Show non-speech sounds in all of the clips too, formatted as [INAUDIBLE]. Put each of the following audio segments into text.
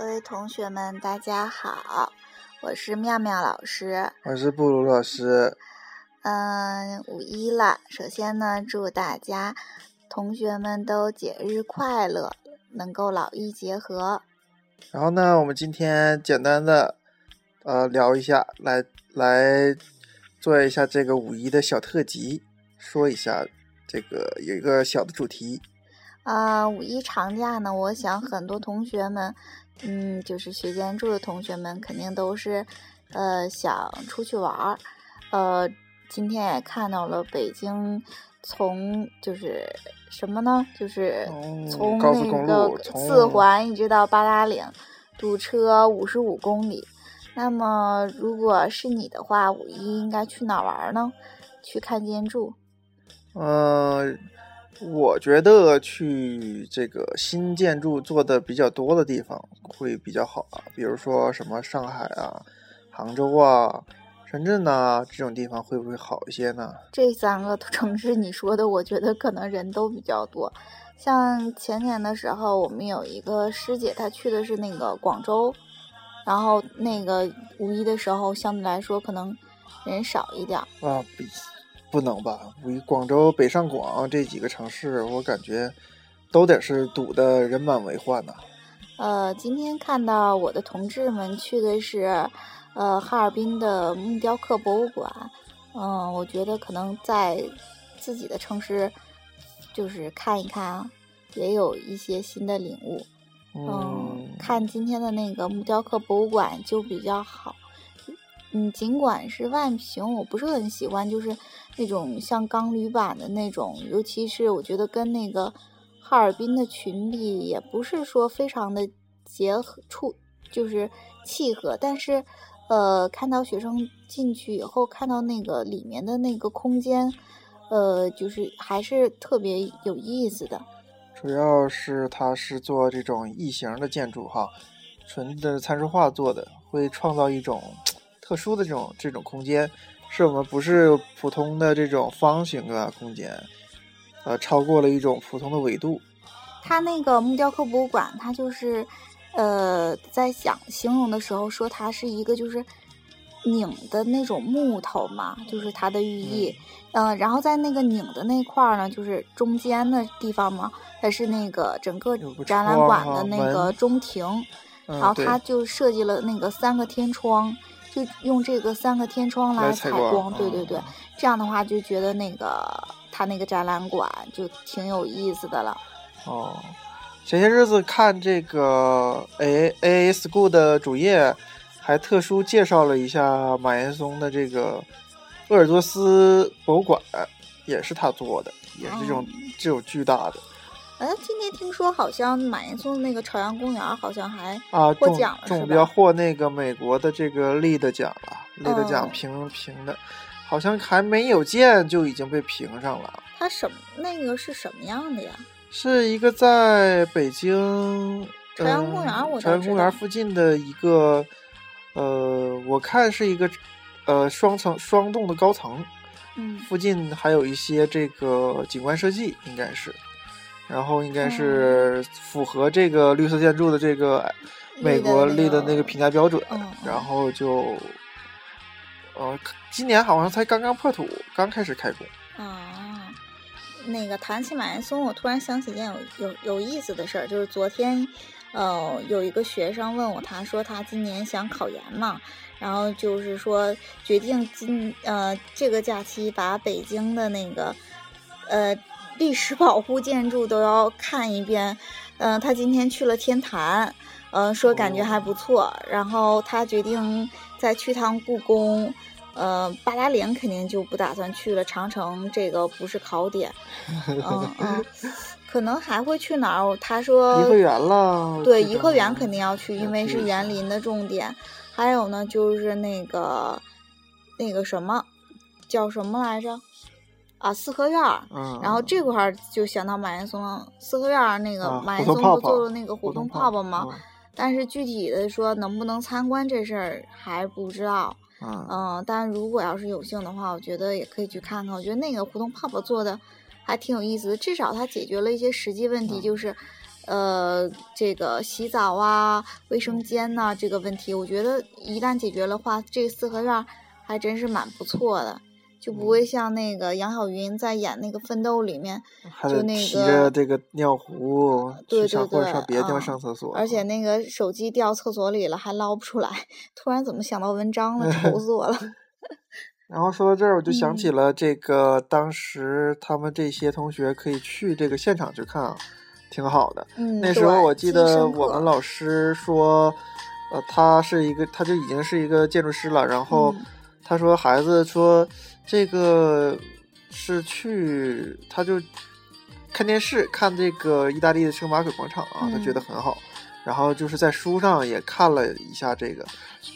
各位同学们，大家好，我是妙妙老师，我是布鲁老师。嗯，五一了，首先呢，祝大家同学们都节日快乐，能够劳逸结合。然后呢，我们今天简单的呃聊一下，来来做一下这个五一的小特辑，说一下这个有一个小的主题。啊，五一长假呢，我想很多同学们，嗯，就是学建筑的同学们，肯定都是呃想出去玩儿。呃，今天也看到了北京从就是什么呢？就是从那个四环一直到八达岭，堵车五十五公里。那么，如果是你的话，五一应该去哪玩呢？去看建筑？嗯。我觉得去这个新建筑做的比较多的地方会比较好啊，比如说什么上海啊、杭州啊、深圳呐这种地方会不会好一些呢？这三个城市你说的，我觉得可能人都比较多。像前年的时候，我们有一个师姐，她去的是那个广州，然后那个五一的时候相对来说可能人少一点啊。比不能吧？五一广州、北上广这几个城市，我感觉都得是堵得人满为患呐。呃，今天看到我的同志们去的是呃哈尔滨的木雕刻博物馆，嗯，我觉得可能在自己的城市就是看一看啊，也有一些新的领悟。嗯，看今天的那个木雕刻博物馆就比较好。嗯，尽管是外形我不是很喜欢，就是那种像钢铝板的那种，尤其是我觉得跟那个哈尔滨的群比，也不是说非常的结合处，就是契合。但是，呃，看到学生进去以后，看到那个里面的那个空间，呃，就是还是特别有意思的。主要是它是做这种异形的建筑哈，纯的参数化做的，会创造一种。特殊的这种这种空间，是我们不是普通的这种方形的空间，呃，超过了一种普通的纬度。它那个木雕刻博物馆，它就是，呃，在想形容的时候说它是一个就是拧的那种木头嘛，就是它的寓意。嗯，然后在那个拧的那块儿呢，就是中间的地方嘛，它是那个整个展览馆的那个中庭，然后它就设计了那个三个天窗。就用这个三个天窗来采光，对对对，这样的话就觉得那个他那个展览馆就挺有意思的了。哦，前些日子看这个 A A A School 的主页，还特殊介绍了一下马岩松的这个鄂尔多斯博物馆，也是他做的，也是这种这种巨大的。哎，今天听说好像马岩松那个朝阳公园好像还啊获奖了，中标获那个美国的这个立的奖了，立的奖评评的，好像还没有建就已经被评上了。它什么那个是什么样的呀？是一个在北京朝阳公园，我朝阳公园附近的一个，呃，我看是一个呃双层双栋的高层，嗯，附近还有一些这个景观设计，应该是。然后应该是符合这个绿色建筑的这个美国立的那个评价标准，然后就，呃，今年好像才刚刚破土，刚开始开工。啊，那个谈起马岩松，我突然想起一件有有有意思的事儿，就是昨天，呃，有一个学生问我，他说他今年想考研嘛，然后就是说决定今呃这个假期把北京的那个，呃。历史保护建筑都要看一遍，嗯，他今天去了天坛，嗯，说感觉还不错，然后他决定再去趟故宫，呃，八达岭肯定就不打算去了，长城这个不是考点，嗯嗯，[LAUGHS] 可能还会去哪儿？他说颐和园了，对，颐和园肯定要去，因为是园林的重点，还有呢，就是那个那个什么叫什么来着？啊，四合院儿，然后这块儿就想到马岩松四合院儿那个马岩松不做了那个胡同泡泡吗？但是具体的说能不能参观这事儿还不知道。嗯，但如果要是有幸的话，我觉得也可以去看看。我觉得那个胡同泡泡做的还挺有意思的，至少它解决了一些实际问题，就是呃，这个洗澡啊、卫生间呐这个问题，我觉得一旦解决了话，这四合院还真是蛮不错的。就不会像那个杨晓云在演那个《奋斗》里面，就那个提着这个尿壶，对对对，上别的地方上厕所，而且那个手机掉厕所里了还捞不出来。突然怎么想到文章了，愁死我了。[LAUGHS] 然后说到这儿，我就想起了这个当时他们这些同学可以去这个现场去看啊，挺好的。嗯，那时候我记得我们老师说，呃，他是一个，他就已经是一个建筑师了，然后。他说：“孩子说，这个是去，他就看电视，看这个意大利的圣马可广场啊，他觉得很好。然后就是在书上也看了一下这个，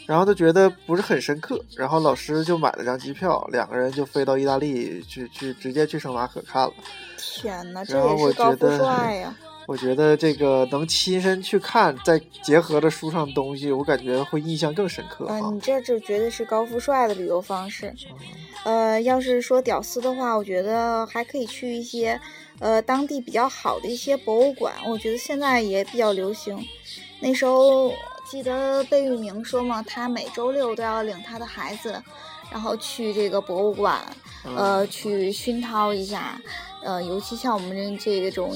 然后他觉得不是很深刻。然后老师就买了张机票，两个人就飞到意大利去，去直接去圣马可看了。天哪，这也是高富帅呀！”我觉得这个能亲身去看，再结合着书上的东西，我感觉会印象更深刻。啊，你这就绝对是高富帅的旅游方式。呃，要是说屌丝的话，我觉得还可以去一些，呃，当地比较好的一些博物馆。我觉得现在也比较流行。那时候记得贝聿铭说嘛，他每周六都要领他的孩子，然后去这个博物馆，呃，去熏陶一下。呃，尤其像我们这这种。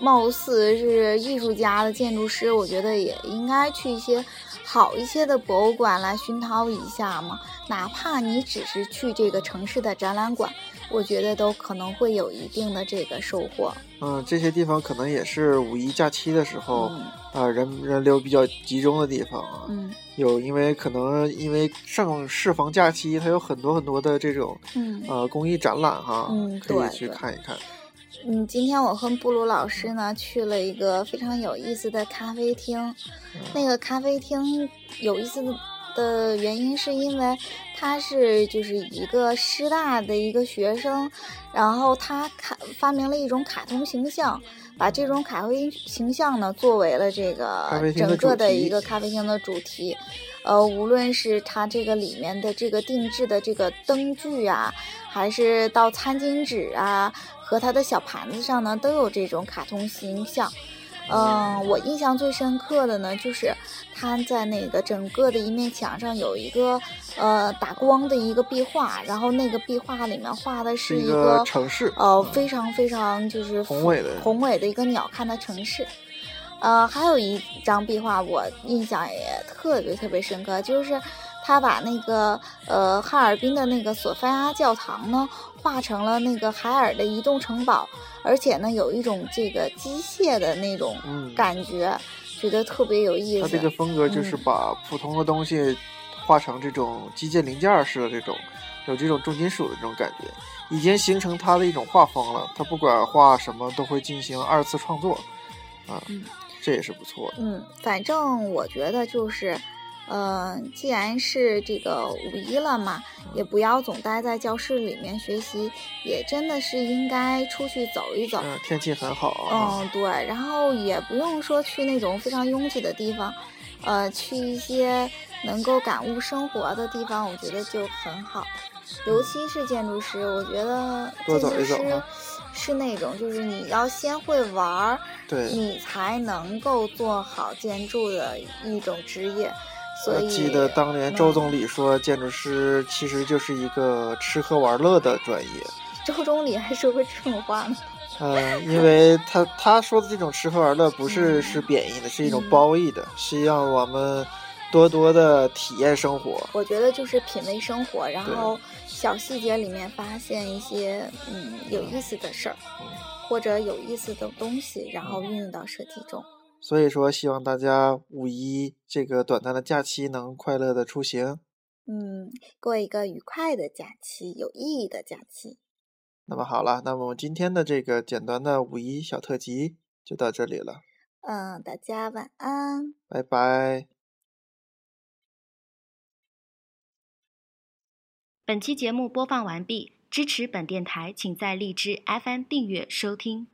貌似是艺术家的建筑师，我觉得也应该去一些好一些的博物馆来熏陶一下嘛。哪怕你只是去这个城市的展览馆，我觉得都可能会有一定的这个收获。嗯，这些地方可能也是五一假期的时候啊，人人流比较集中的地方啊。嗯，有因为可能因为上市房假期，它有很多很多的这种嗯呃公益展览哈，嗯，可以去看一看。嗯，今天我和布鲁老师呢去了一个非常有意思的咖啡厅。那个咖啡厅有意思的原因是因为他是就是一个师大的一个学生，然后他卡发明了一种卡通形象，把这种卡啡形象呢作为了这个整个的一个咖啡厅的主题。呃，无论是它这个里面的这个定制的这个灯具啊，还是到餐巾纸啊。和它的小盘子上呢，都有这种卡通形象。嗯，我印象最深刻的呢，就是他在那个整个的一面墙上有一个呃打光的一个壁画，然后那个壁画里面画的是一个城市，呃，非常非常就是宏伟的宏伟的一个鸟瞰的城市。呃，还有一张壁画我印象也特别特别深刻，就是他把那个呃哈尔滨的那个索菲亚教堂呢。画成了那个海尔的移动城堡，而且呢，有一种这个机械的那种感觉，觉得特别有意思。他这个风格就是把普通的东西画成这种机械零件似的，这种有这种重金属的这种感觉，已经形成他的一种画风了。他不管画什么，都会进行二次创作，啊，这也是不错的。嗯，反正我觉得就是。嗯，既然是这个五一了嘛，也不要总待在教室里面学习，也真的是应该出去走一走。嗯，天气很好。嗯，对，然后也不用说去那种非常拥挤的地方，呃，去一些能够感悟生活的地方，我觉得就很好。尤其是建筑师，我觉得 [LAUGHS] 建筑师是那种，就是你要先会玩儿，对，你才能够做好建筑的一种职业。我记得当年周总理说，建筑师其实就是一个吃喝玩乐的专业。[LAUGHS] 周总理还说过这种话呢？嗯，因为他他说的这种吃喝玩乐不是是贬义的，是一种褒义的，是让我们多多的体验生活。我觉得就是品味生活，然后小细节里面发现一些嗯有意思的事儿，或者有意思的东西，然后运用到设计中。所以说，希望大家五一这个短暂的假期能快乐的出行，嗯，过一个愉快的假期，有意义的假期。那么好了，那么今天的这个简单的五一小特辑就到这里了。嗯，大家晚安，拜拜。本期节目播放完毕，支持本电台，请在荔枝 FM 订阅收听。